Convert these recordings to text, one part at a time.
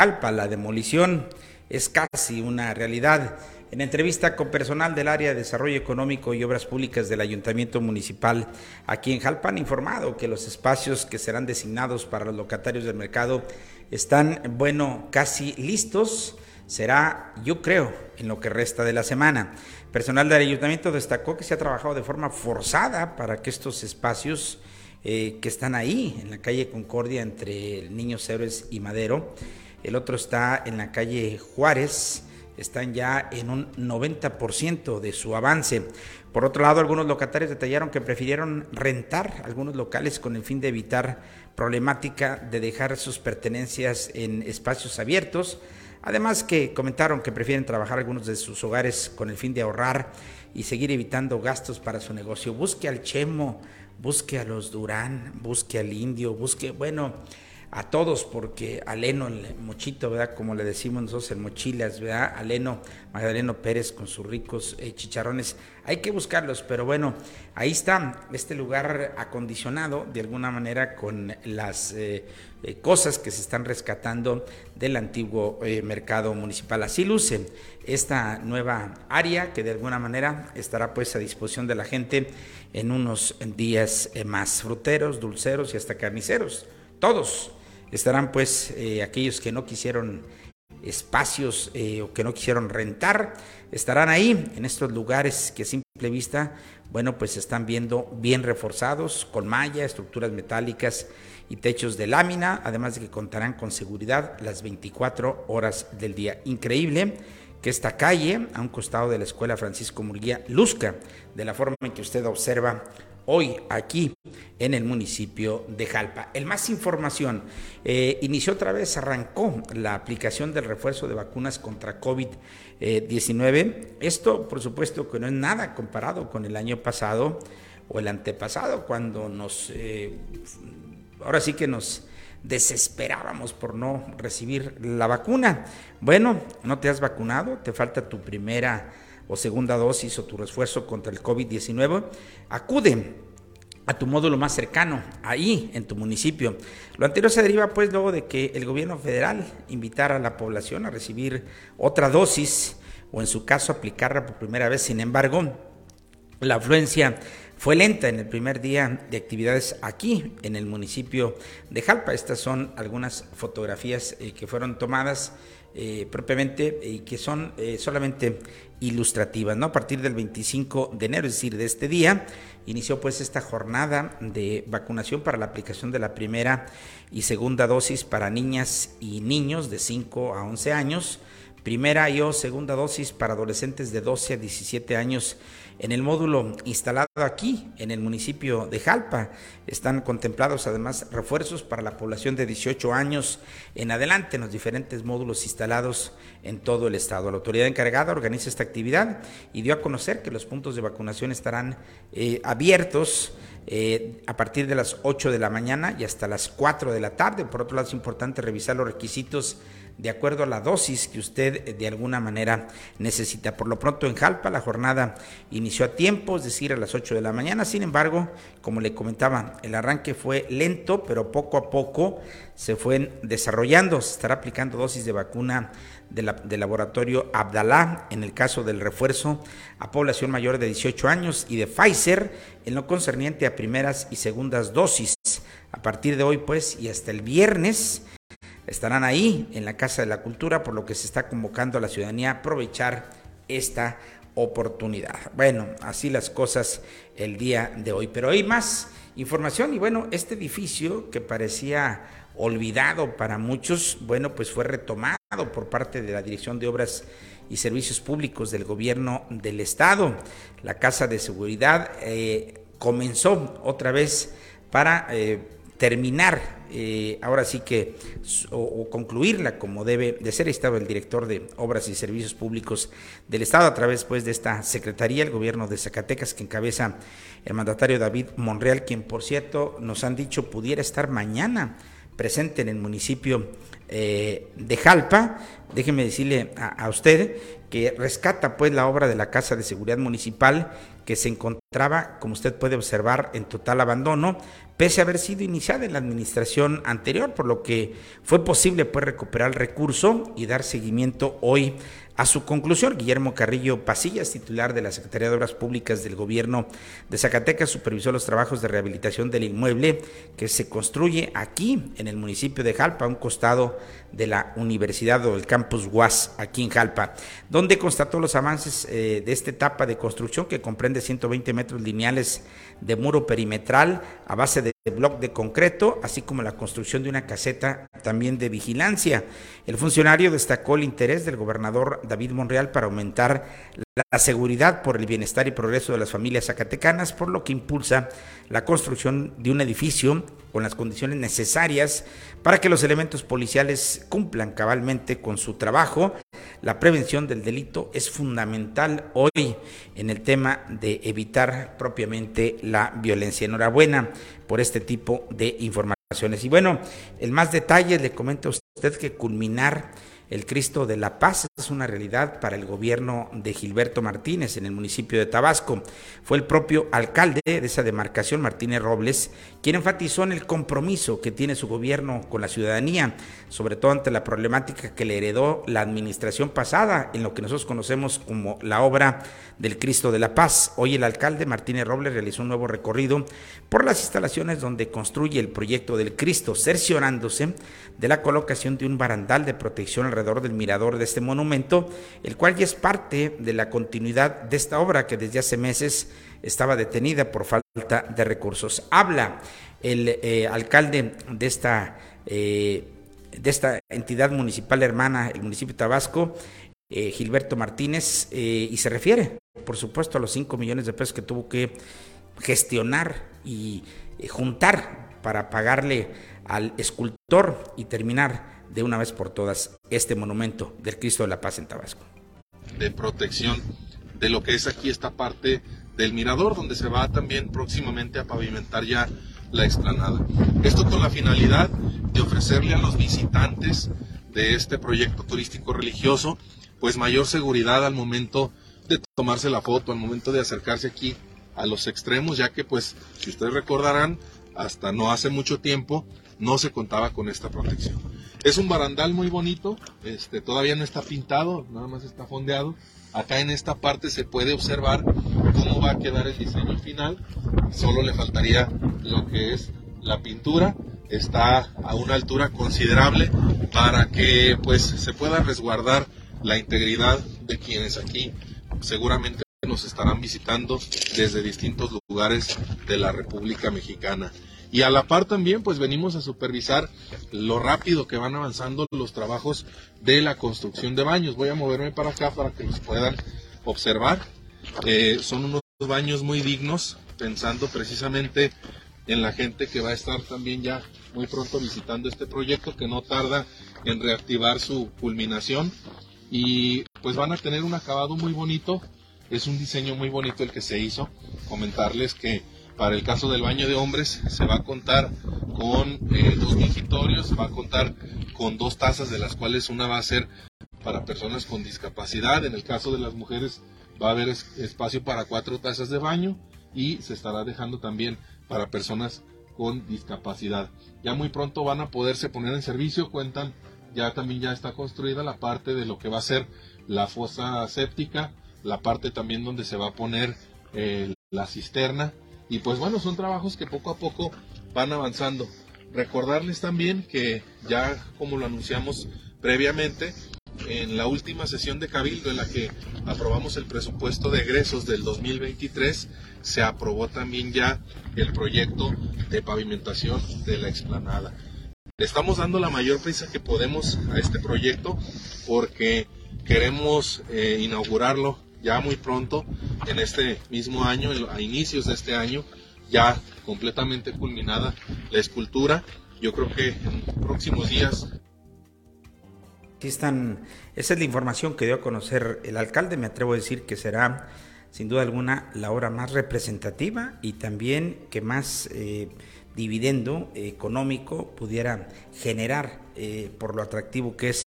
Jalpa, la demolición es casi una realidad. En entrevista con personal del área de desarrollo económico y obras públicas del Ayuntamiento Municipal aquí en Jalpa han informado que los espacios que serán designados para los locatarios del mercado están, bueno, casi listos. Será, yo creo, en lo que resta de la semana. Personal del Ayuntamiento destacó que se ha trabajado de forma forzada para que estos espacios eh, que están ahí, en la calle Concordia, entre Niños Héroes y Madero, el otro está en la calle Juárez, están ya en un 90% de su avance. Por otro lado, algunos locatarios detallaron que prefirieron rentar algunos locales con el fin de evitar problemática de dejar sus pertenencias en espacios abiertos. Además que comentaron que prefieren trabajar algunos de sus hogares con el fin de ahorrar y seguir evitando gastos para su negocio. Busque al Chemo, busque a los Durán, busque al Indio, busque, bueno, a todos, porque Aleno, el mochito, ¿verdad? Como le decimos nosotros en mochilas, ¿verdad? Aleno, Magdaleno Pérez con sus ricos eh, chicharrones. Hay que buscarlos, pero bueno, ahí está este lugar acondicionado de alguna manera con las eh, eh, cosas que se están rescatando del antiguo mercado municipal. Así luce esta nueva área que de alguna manera estará pues a disposición de la gente en unos días más. Fruteros, dulceros y hasta carniceros. Todos estarán pues eh, aquellos que no quisieron espacios eh, o que no quisieron rentar, estarán ahí en estos lugares que a simple vista, bueno, pues están viendo bien reforzados con malla, estructuras metálicas y techos de lámina, además de que contarán con seguridad las 24 horas del día. Increíble que esta calle, a un costado de la Escuela Francisco Murguía, luzca de la forma en que usted observa hoy aquí en el municipio de Jalpa. El más información, eh, inició otra vez, arrancó la aplicación del refuerzo de vacunas contra COVID-19. Esto, por supuesto, que no es nada comparado con el año pasado o el antepasado, cuando nos, eh, ahora sí que nos desesperábamos por no recibir la vacuna. Bueno, no te has vacunado, te falta tu primera o segunda dosis o tu refuerzo contra el COVID-19, acude a tu módulo más cercano, ahí en tu municipio. Lo anterior se deriva pues luego de que el gobierno federal invitara a la población a recibir otra dosis o en su caso aplicarla por primera vez. Sin embargo, la afluencia fue lenta en el primer día de actividades aquí en el municipio de Jalpa. Estas son algunas fotografías eh, que fueron tomadas eh, propiamente y que son eh, solamente ilustrativas. ¿no? A partir del 25 de enero, es decir, de este día, inició pues esta jornada de vacunación para la aplicación de la primera y segunda dosis para niñas y niños de 5 a 11 años, primera y o segunda dosis para adolescentes de 12 a 17 años en el módulo instalado aquí, en el municipio de Jalpa, están contemplados además refuerzos para la población de 18 años en adelante en los diferentes módulos instalados en todo el estado. La autoridad encargada organiza esta actividad y dio a conocer que los puntos de vacunación estarán eh, abiertos eh, a partir de las 8 de la mañana y hasta las 4 de la tarde. Por otro lado, es importante revisar los requisitos de acuerdo a la dosis que usted eh, de alguna manera necesita. Por lo pronto en Jalpa la jornada inició a tiempo, es decir, a las 8 de la mañana. Sin embargo, como le comentaba, el arranque fue lento, pero poco a poco se fue desarrollando. Se estará aplicando dosis de vacuna del laboratorio Abdalá en el caso del refuerzo a población mayor de 18 años y de Pfizer en lo concerniente a primeras y segundas dosis. A partir de hoy, pues, y hasta el viernes, estarán ahí en la Casa de la Cultura, por lo que se está convocando a la ciudadanía a aprovechar esta oportunidad. Bueno, así las cosas el día de hoy. Pero hay más información y bueno, este edificio que parecía olvidado para muchos, bueno, pues fue retomado por parte de la Dirección de Obras y Servicios Públicos del Gobierno del Estado. La Casa de Seguridad eh, comenzó otra vez para eh, terminar, eh, ahora sí que, o, concluirla como debe de ser. Estaba el director de Obras y Servicios Públicos del Estado a través pues, de esta Secretaría, el gobierno de Zacatecas, que encabeza el mandatario David Monreal, quien por cierto nos han dicho pudiera estar mañana presente en el municipio eh, de Jalpa. Déjeme decirle a, a, usted que rescata pues la obra de la Casa de Seguridad Municipal que se encontraba, como usted puede observar, en total abandono, pese a haber sido iniciada en la administración anterior, por lo que fue posible pues recuperar el recurso y dar seguimiento hoy a su conclusión, Guillermo Carrillo Pasillas, titular de la Secretaría de Obras Públicas del Gobierno de Zacatecas, supervisó los trabajos de rehabilitación del inmueble que se construye aquí en el municipio de Jalpa, a un costado de la Universidad o del Campus UAS, aquí en Jalpa, donde constató los avances eh, de esta etapa de construcción que comprende 120 metros lineales de muro perimetral a base de bloc de concreto, así como la construcción de una caseta también de vigilancia. El funcionario destacó el interés del gobernador David Monreal para aumentar la seguridad por el bienestar y progreso de las familias zacatecanas, por lo que impulsa la construcción de un edificio con las condiciones necesarias para que los elementos policiales cumplan cabalmente con su trabajo. La prevención del delito es fundamental hoy en el tema de evitar propiamente la violencia. Enhorabuena por este tipo de informaciones. Y bueno, el más detalles le comento a usted que culminar el Cristo de la Paz es una realidad para el gobierno de Gilberto Martínez en el municipio de Tabasco. Fue el propio alcalde de esa demarcación, Martínez Robles, quien enfatizó en el compromiso que tiene su gobierno con la ciudadanía, sobre todo ante la problemática que le heredó la administración pasada en lo que nosotros conocemos como la obra del Cristo de la Paz. Hoy el alcalde Martínez Robles realizó un nuevo recorrido por las instalaciones donde construye el proyecto del Cristo, cerciorándose de la colocación de un barandal de protección alrededor del mirador de este monumento, el cual ya es parte de la continuidad de esta obra que desde hace meses estaba detenida por falta de recursos. Habla el eh, alcalde de esta, eh, de esta entidad municipal hermana, el municipio de Tabasco, eh, Gilberto Martínez, y se refiere, por supuesto, a los 5 millones de pesos que tuvo que gestionar y juntar para pagarle al escultor y terminar de una vez por todas este monumento del Cristo de la Paz en Tabasco. De protección de lo que es aquí esta parte del mirador, donde se va también próximamente a pavimentar ya la explanada. Esto con la finalidad de ofrecerle a los visitantes de este proyecto turístico religioso, pues mayor seguridad al momento de tomarse la foto, al momento de acercarse aquí a los extremos, ya que pues, si ustedes recordarán, hasta no hace mucho tiempo no se contaba con esta protección. Es un barandal muy bonito, este, todavía no está pintado, nada más está fondeado. Acá en esta parte se puede observar cómo va a quedar el diseño final. Solo le faltaría lo que es la pintura. Está a una altura considerable para que pues se pueda resguardar la integridad de quienes aquí seguramente nos estarán visitando desde distintos lugares de la República Mexicana. Y a la par también, pues venimos a supervisar lo rápido que van avanzando los trabajos de la construcción de baños. Voy a moverme para acá para que los puedan observar. Eh, son unos baños muy dignos, pensando precisamente en la gente que va a estar también ya muy pronto visitando este proyecto, que no tarda en reactivar su culminación. Y pues van a tener un acabado muy bonito. Es un diseño muy bonito el que se hizo. Comentarles que para el caso del baño de hombres se va a contar con eh, dos mingitorios, va a contar con dos tazas de las cuales una va a ser para personas con discapacidad. En el caso de las mujeres va a haber es, espacio para cuatro tazas de baño y se estará dejando también para personas con discapacidad. Ya muy pronto van a poderse poner en servicio, cuentan, ya también ya está construida la parte de lo que va a ser la fosa séptica, la parte también donde se va a poner eh, la cisterna y pues bueno, son trabajos que poco a poco van avanzando. Recordarles también que ya como lo anunciamos previamente, en la última sesión de Cabildo en la que aprobamos el presupuesto de egresos del 2023, se aprobó también ya el proyecto de pavimentación de la explanada. Le estamos dando la mayor prisa que podemos a este proyecto porque queremos eh, inaugurarlo ya muy pronto, en este mismo año, a inicios de este año, ya completamente culminada la escultura. Yo creo que en próximos días están, esa es la información que dio a conocer el alcalde. Me atrevo a decir que será, sin duda alguna, la obra más representativa y también que más eh, dividendo económico pudiera generar eh, por lo atractivo que es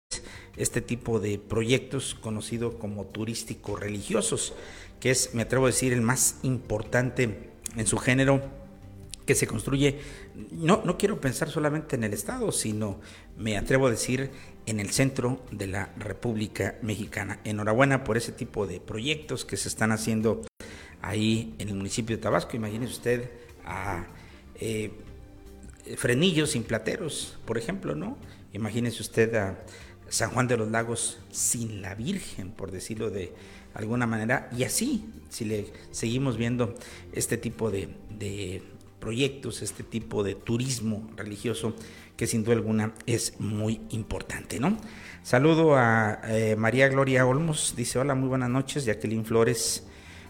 este tipo de proyectos conocido como turístico religiosos, que es, me atrevo a decir, el más importante en su género que se construye, no, no quiero pensar solamente en el Estado, sino me atrevo a decir en el centro de la República Mexicana. Enhorabuena por ese tipo de proyectos que se están haciendo ahí en el municipio de Tabasco. Imagínese usted a eh, frenillos sin plateros, por ejemplo, ¿no? Imagínese usted a San Juan de los Lagos sin la Virgen, por decirlo de alguna manera. Y así, si le seguimos viendo este tipo de, proyectos, este tipo de turismo religioso que sin duda alguna es muy importante, ¿no? Saludo a eh, María Gloria Olmos, dice hola, muy buenas noches, Jacqueline Flores,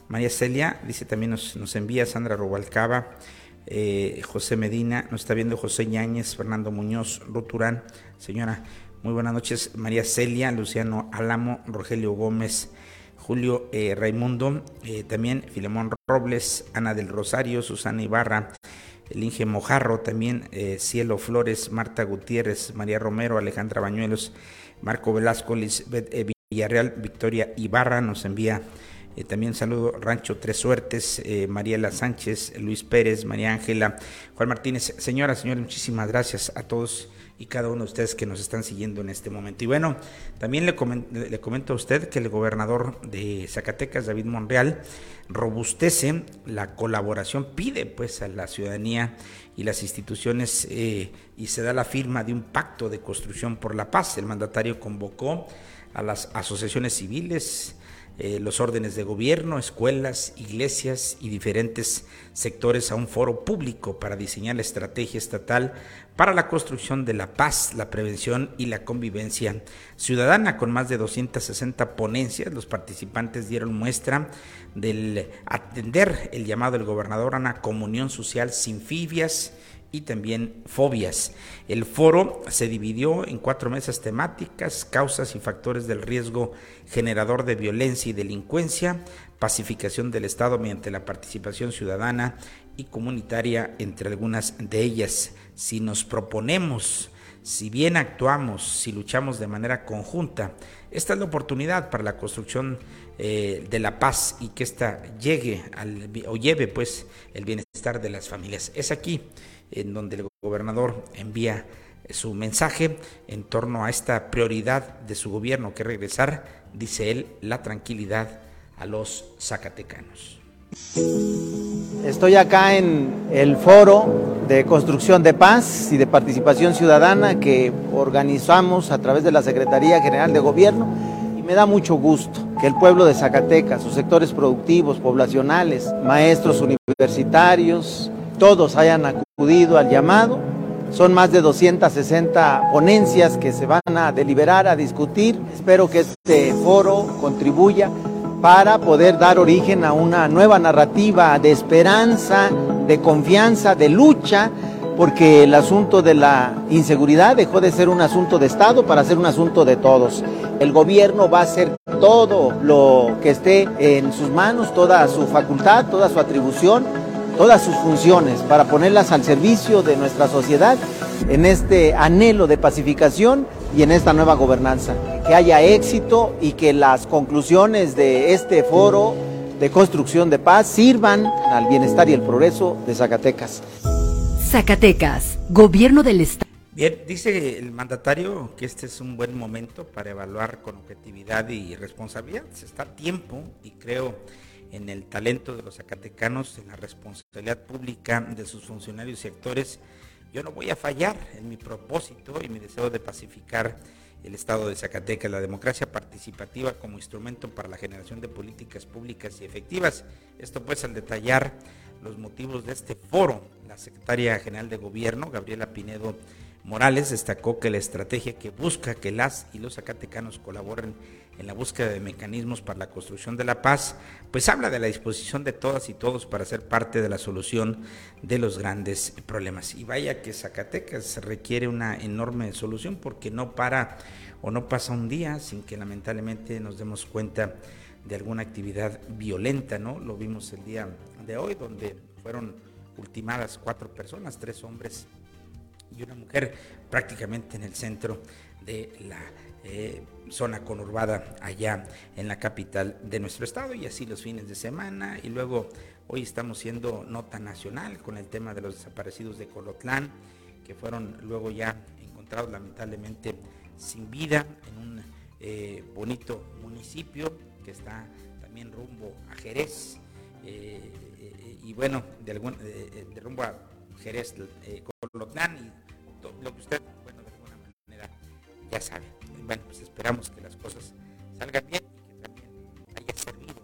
María Celia, dice también nos, nos envía Sandra Robalcaba, eh, José Medina, nos está viendo José Ñáñez, Fernando Muñoz, Ruturán, señora, muy buenas noches, María Celia, Luciano Álamo, Rogelio Gómez, Julio eh, Raimundo, eh, también Filemón Robles, Ana del Rosario, Susana Ibarra, el Inge Mojarro, también eh, Cielo Flores, Marta Gutiérrez, María Romero, Alejandra Bañuelos, Marco Velasco, Lisbeth Villarreal, Victoria Ibarra nos envía eh, también saludo Rancho Tres Suertes, eh, Mariela Sánchez, Luis Pérez, María Ángela, Juan Martínez. Señora, señores, muchísimas gracias a todos y cada uno de ustedes que nos están siguiendo en este momento. Y bueno, también le, comento, a usted que el gobernador de Zacatecas, David Monreal, robustece la colaboración, pide pues a la ciudadanía y las instituciones eh, y se da la firma de un pacto de construcción por la paz. El mandatario convocó a las asociaciones civiles, eh, los órdenes de gobierno, escuelas, iglesias y diferentes sectores a un foro público para diseñar la estrategia estatal para la construcción de la paz, la prevención y la convivencia ciudadana. Con más de 260 ponencias, los participantes dieron muestra del atender el llamado del gobernador a una comunión social sin fibias y también fobias. El foro se dividió en cuatro mesas temáticas, causas y factores del riesgo generador de violencia y delincuencia, pacificación del Estado mediante la participación ciudadana y comunitaria, entre algunas de ellas. Si nos proponemos, si bien actuamos, si luchamos de manera conjunta, esta es la oportunidad para la construcción eh, de la paz y que ésta llegue al, o lleve pues el bienestar de las familias. Es aquí en donde el gobernador envía su mensaje en torno a esta prioridad de su gobierno, que regresar, dice él, la tranquilidad a los zacatecanos. Estoy acá en el foro de construcción de paz y de participación ciudadana que organizamos a través de la Secretaría General de Gobierno y me da mucho gusto que el pueblo de Zacatecas, sus sectores productivos, poblacionales, maestros universitarios, todos hayan acudido al llamado. Son más de 260 ponencias que se van a deliberar, a discutir. Espero que este foro contribuya para poder dar origen a una nueva narrativa de esperanza, de confianza, de lucha, porque el asunto de la inseguridad dejó de ser un asunto de Estado para ser un asunto de todos. El gobierno va a hacer todo lo que esté en sus manos, toda su facultad, toda su atribución todas sus funciones para ponerlas al servicio de nuestra sociedad en este anhelo de pacificación y en esta nueva gobernanza. Que haya éxito y que las conclusiones de este foro de construcción de paz sirvan al bienestar y el progreso de Zacatecas. Zacatecas, Gobierno del Estado. Bien, dice el mandatario que este es un buen momento para evaluar con objetividad y responsabilidad. Se está a tiempo y creo en el talento de los zacatecanos, en la responsabilidad pública de sus funcionarios y actores, yo no voy a fallar en mi propósito y mi deseo de pacificar el Estado de Zacatecas, la democracia participativa como instrumento para la generación de políticas públicas y efectivas. Esto pues al detallar los motivos de este foro, la secretaria general de gobierno, Gabriela Pinedo Morales destacó que la estrategia que busca que las y los zacatecanos colaboren en la búsqueda de mecanismos para la construcción de la paz, pues habla de la disposición de todas y todos para ser parte de la solución de los grandes problemas. Y vaya que Zacatecas requiere una enorme solución porque no para o no pasa un día sin que lamentablemente nos demos cuenta de alguna actividad violenta, ¿no? Lo vimos el día de hoy donde fueron ultimadas cuatro personas, tres hombres y una mujer prácticamente en el centro de la eh, zona conurbada allá en la capital de nuestro estado y así los fines de semana. Y luego hoy estamos siendo nota nacional con el tema de los desaparecidos de Colotlán que fueron luego ya encontrados lamentablemente sin vida en un eh, bonito municipio que está también rumbo a Jerez. Eh, y bueno de, rumbo a Jerez Colotlán y lo que usted bueno de alguna manera ya sabe bueno, pues esperamos que las cosas salgan bien y que también haya servido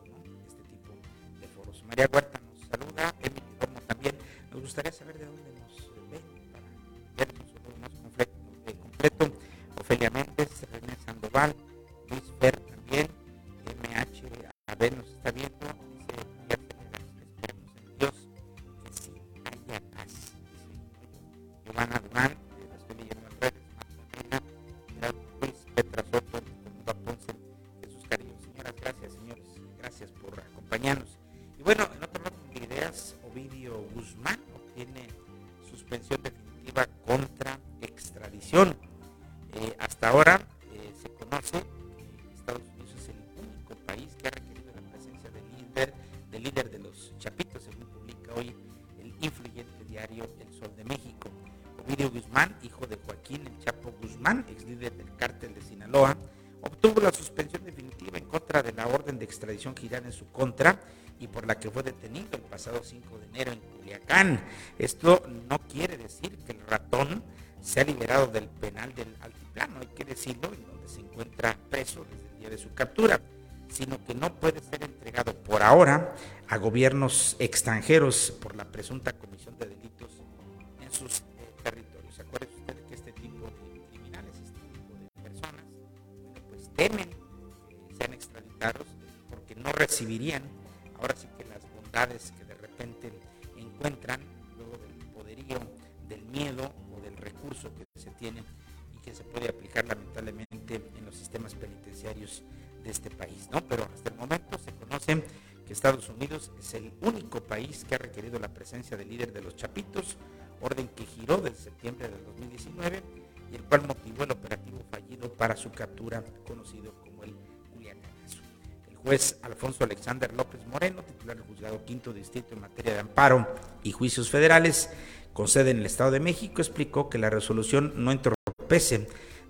este tipo de foros. María Huerta nos saluda, Emily Romo también. Nos gustaría saber de dónde Guzmán, hijo de Joaquín El Chapo Guzmán, ex líder del cártel de Sinaloa, obtuvo la suspensión definitiva en contra de la orden de extradición girada en su contra y por la que fue detenido el pasado 5 de enero en Culiacán. Esto no quiere decir que el ratón sea liberado del penal del altiplano, hay que decirlo, en donde se encuentra preso desde el día de su captura, sino que no puede ser entregado por ahora a gobiernos extranjeros por la presunta comisión de delitos en sus temen que sean extraditados porque no recibirían ahora sí que las bondades que de repente encuentran luego del poderío, del miedo o del recurso que se tiene y que se puede aplicar lamentablemente en los sistemas penitenciarios de este país, ¿no? Pero hasta el momento se conoce que Estados Unidos es el único país que ha requerido la presencia del líder de los Chapitos, orden que giró desde septiembre del 2019 y el cual motivó el operativo fallido para su captura, conocido como el Culiacanazo. El juez Alfonso Alexander López Moreno, titular del Juzgado Quinto Distrito en materia de amparo y juicios federales, con sede en el Estado de México, explicó que la resolución no entorpece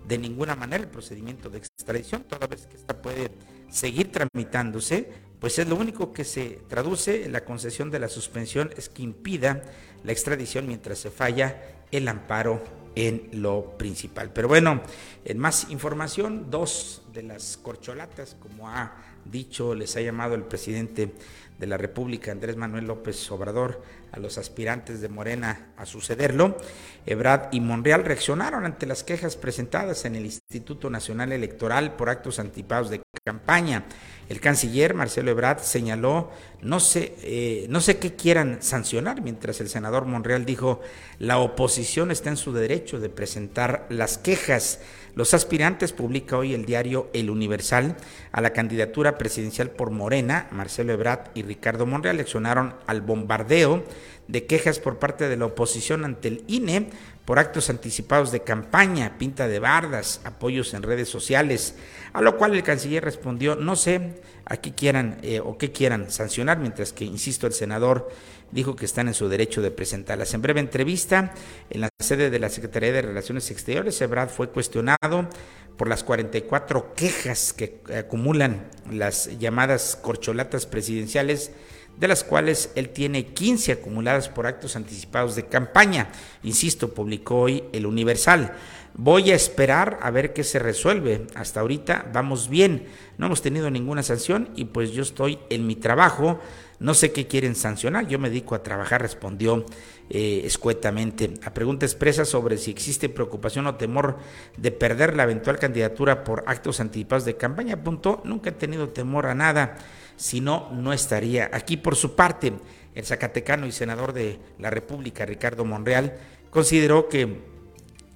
de ninguna manera el procedimiento de extradición, toda vez que esta puede seguir tramitándose, pues es lo único que se traduce en la concesión de la suspensión es que impida la extradición mientras se falla el amparo en lo principal. Pero bueno, en más información, dos de las corcholatas, como ha dicho, les ha llamado el presidente de la República, Andrés Manuel López Obrador, a los aspirantes de Morena a sucederlo, Ebrad y Monreal reaccionaron ante las quejas presentadas en el Instituto Nacional Electoral por actos anticipados de campaña. El canciller Marcelo Ebrard señaló, no sé, eh, no sé qué quieran sancionar, mientras el senador Monreal dijo, la oposición está en su derecho de presentar las quejas. Los aspirantes, publica hoy el diario El Universal, a la candidatura presidencial por Morena, Marcelo Ebrard y Ricardo Monreal, reaccionaron al bombardeo de quejas por parte de la oposición ante el INE por actos anticipados de campaña, pinta de bardas, apoyos en redes sociales, a lo cual el canciller respondió, no sé a qué quieran eh, o qué quieran sancionar, mientras que, insisto, el senador dijo que están en su derecho de presentarlas. En breve entrevista, en la sede de la Secretaría de Relaciones Exteriores, Ebrard fue cuestionado por las 44 quejas que acumulan las llamadas corcholatas presidenciales de las cuales él tiene 15 acumuladas por actos anticipados de campaña. Insisto, publicó hoy el Universal. Voy a esperar a ver qué se resuelve. Hasta ahorita vamos bien. No hemos tenido ninguna sanción y pues yo estoy en mi trabajo. No sé qué quieren sancionar, yo me dedico a trabajar, respondió eh, escuetamente. A pregunta expresa sobre si existe preocupación o temor de perder la eventual candidatura por actos anticipados de campaña, apuntó, nunca he tenido temor a nada, si no, no estaría aquí. Por su parte, el zacatecano y senador de la República, Ricardo Monreal, consideró que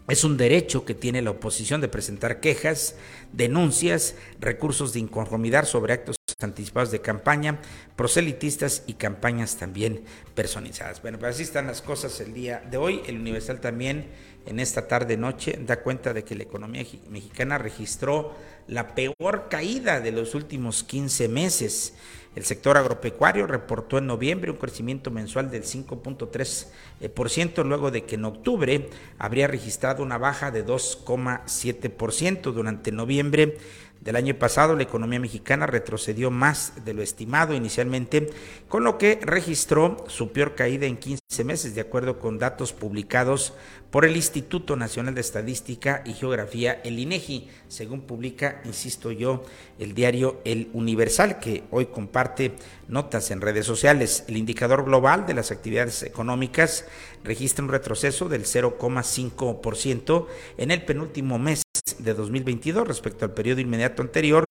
es un derecho que tiene la oposición de presentar quejas, denuncias, recursos de inconformidad sobre actos anticipados de campaña, proselitistas y campañas también personalizadas. Bueno, pues así están las cosas el día de hoy. El Universal también en esta tarde noche da cuenta de que la economía mexicana registró la peor caída de los últimos 15 meses. El sector agropecuario reportó en noviembre un crecimiento mensual del 5.3%, luego de que en octubre habría registrado una baja de 2,7%. Durante noviembre del año pasado, la economía mexicana retrocedió más de lo estimado inicialmente, con lo que registró su peor caída en 15 meses, de acuerdo con datos publicados por el Instituto Nacional de Estadística y Geografía, el INEGI, según publica, insisto yo, el diario El Universal, que hoy comparte notas en redes sociales. El indicador global de las actividades económicas registra un retroceso del 0,5% en el penúltimo mes de 2022 respecto al periodo inmediato anterior,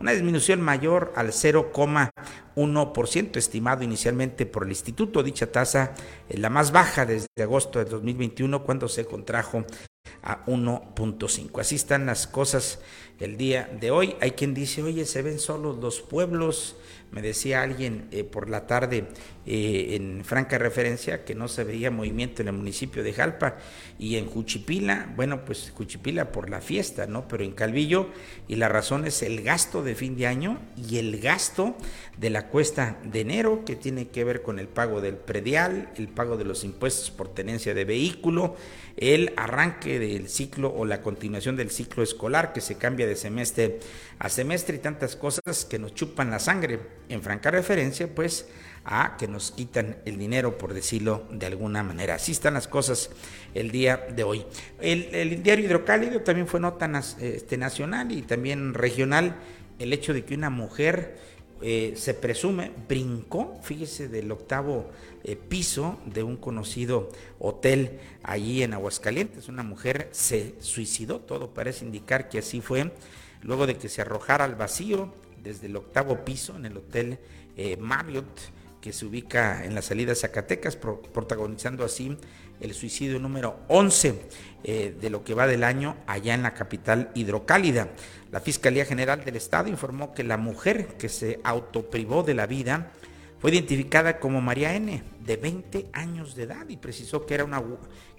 una disminución mayor al 0,1% estimado inicialmente por el instituto. Dicha tasa es la más baja desde agosto de 2021 cuando se contrajo a 1.5. Así están las cosas el día de hoy. Hay quien dice, oye, se ven solos los pueblos. Me decía alguien eh, por la tarde eh, en franca referencia que no se veía movimiento en el municipio de Jalpa y en Juchipila, bueno, pues Juchipila por la fiesta, ¿no? Pero en Calvillo y la razón es el gasto de fin de año y el gasto de la cuesta de enero que tiene que ver con el pago del predial, el pago de los impuestos por tenencia de vehículo, el arranque del ciclo o la continuación del ciclo escolar que se cambia de semestre a semestre y tantas cosas que nos chupan la sangre. En franca referencia, pues, a que nos quitan el dinero, por decirlo de alguna manera. Así están las cosas el día de hoy. El, diario Hidrocálido también fue nota este, nacional y también regional el hecho de que una mujer eh, se presume brincó, fíjese, del octavo eh, piso de un conocido hotel allí en Aguascalientes. Una mujer se suicidó, todo parece indicar que así fue, luego de que se arrojara al vacío desde el octavo piso en el hotel eh, Marriott que se ubica en la salida Zacatecas, protagonizando así el suicidio número 11 eh, de lo que va del año allá en la capital hidrocálida. La Fiscalía General del Estado informó que la mujer que se autoprivó de la vida fue identificada como María N, de 20 años de edad, y precisó que, era una,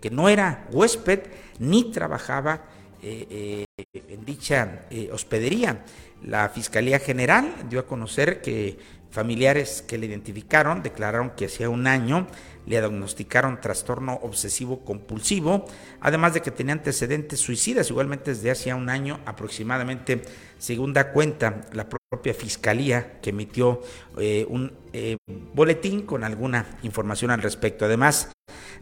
que no era huésped ni trabajaba eh, eh, en dicha hospedería. La Fiscalía General dio a conocer que Familiares que le identificaron declararon que hacía un año le diagnosticaron trastorno obsesivo compulsivo, además de que tenía antecedentes suicidas, igualmente desde hacía un año aproximadamente, según da cuenta la propia fiscalía que emitió eh, un eh, boletín con alguna información al respecto. Además,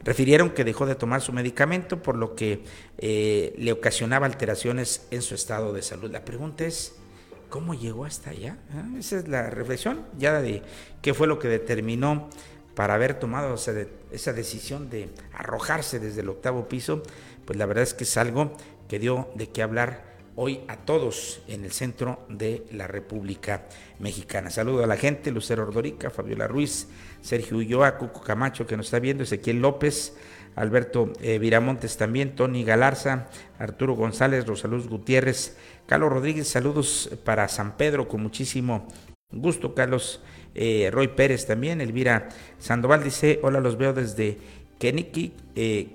refirieron que dejó de tomar su medicamento, por lo que eh, le ocasionaba alteraciones en su estado de salud. La pregunta es, ¿Cómo llegó hasta allá? Ah, esa es la reflexión ya de qué fue lo que determinó para haber tomado esa decisión de arrojarse desde el octavo piso, pues la verdad es que es algo que dio de qué hablar hoy a todos en el centro de la República Mexicana. Saludo a la gente, Lucero Ordorica, Fabiola Ruiz, Sergio Ulloa, Cuco Camacho que nos está viendo, Ezequiel López, Alberto eh, Viramontes también, Tony Galarza, Arturo González, Rosaluz Gutiérrez, Carlos Rodríguez, saludos para San Pedro con muchísimo gusto, Carlos eh, Roy Pérez también, Elvira Sandoval dice, hola, los veo desde Kennewick, eh,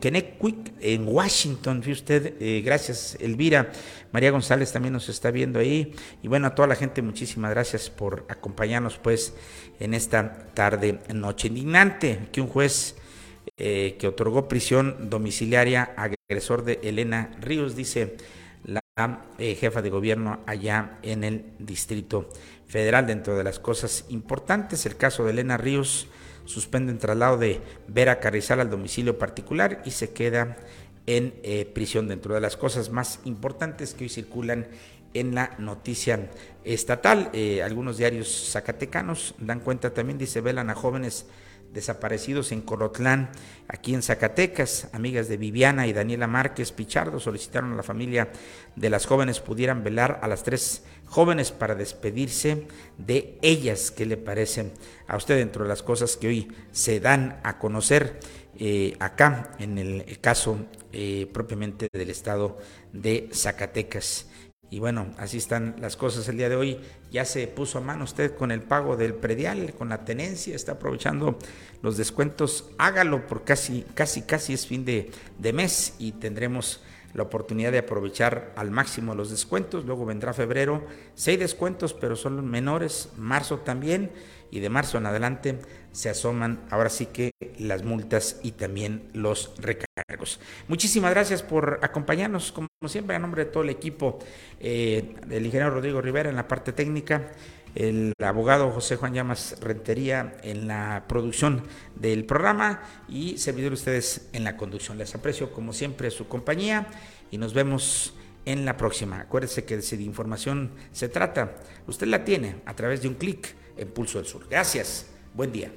en Washington, ¿Fue usted, eh, gracias Elvira, María González también nos está viendo ahí, y bueno, a toda la gente muchísimas gracias por acompañarnos pues en esta tarde, noche indignante, que un juez eh, que otorgó prisión domiciliaria agresor de Elena Ríos, dice la eh, jefa de gobierno allá en el Distrito Federal. Dentro de las cosas importantes, el caso de Elena Ríos suspende el traslado de Vera Carrizal al domicilio particular y se queda en eh, prisión. Dentro de las cosas más importantes que hoy circulan en la noticia estatal. Algunos diarios zacatecanos dan cuenta también, dice, velan a jóvenes desaparecidos en Corotlán, aquí en Zacatecas. Amigas de Viviana y Daniela Márquez Pichardo solicitaron a la familia de las jóvenes pudieran velar a las tres jóvenes para despedirse de ellas. ¿Qué le parecen a usted dentro de las cosas que hoy se dan a conocer eh, acá en el caso eh, propiamente del estado de Zacatecas? Y bueno, así están las cosas el día de hoy. Ya se puso a mano usted con el pago del predial, con la tenencia, está aprovechando los descuentos. Hágalo por casi, casi, casi es fin de, de mes y tendremos la oportunidad de aprovechar al máximo los descuentos. Luego vendrá febrero, seis descuentos, pero son menores. Marzo también y de marzo en adelante se asoman ahora sí que las multas y también los recargos. Muchísimas gracias por acompañarnos, como siempre, a nombre de todo el equipo eh, del ingeniero Rodrigo Rivera en la parte técnica, el abogado José Juan Llamas Rentería en la producción del programa y servidor ustedes en la conducción. Les aprecio como siempre su compañía y nos vemos en la próxima. Acuérdese que si de información se trata, usted la tiene a través de un clic en Pulso del Sur. Gracias. Buen día.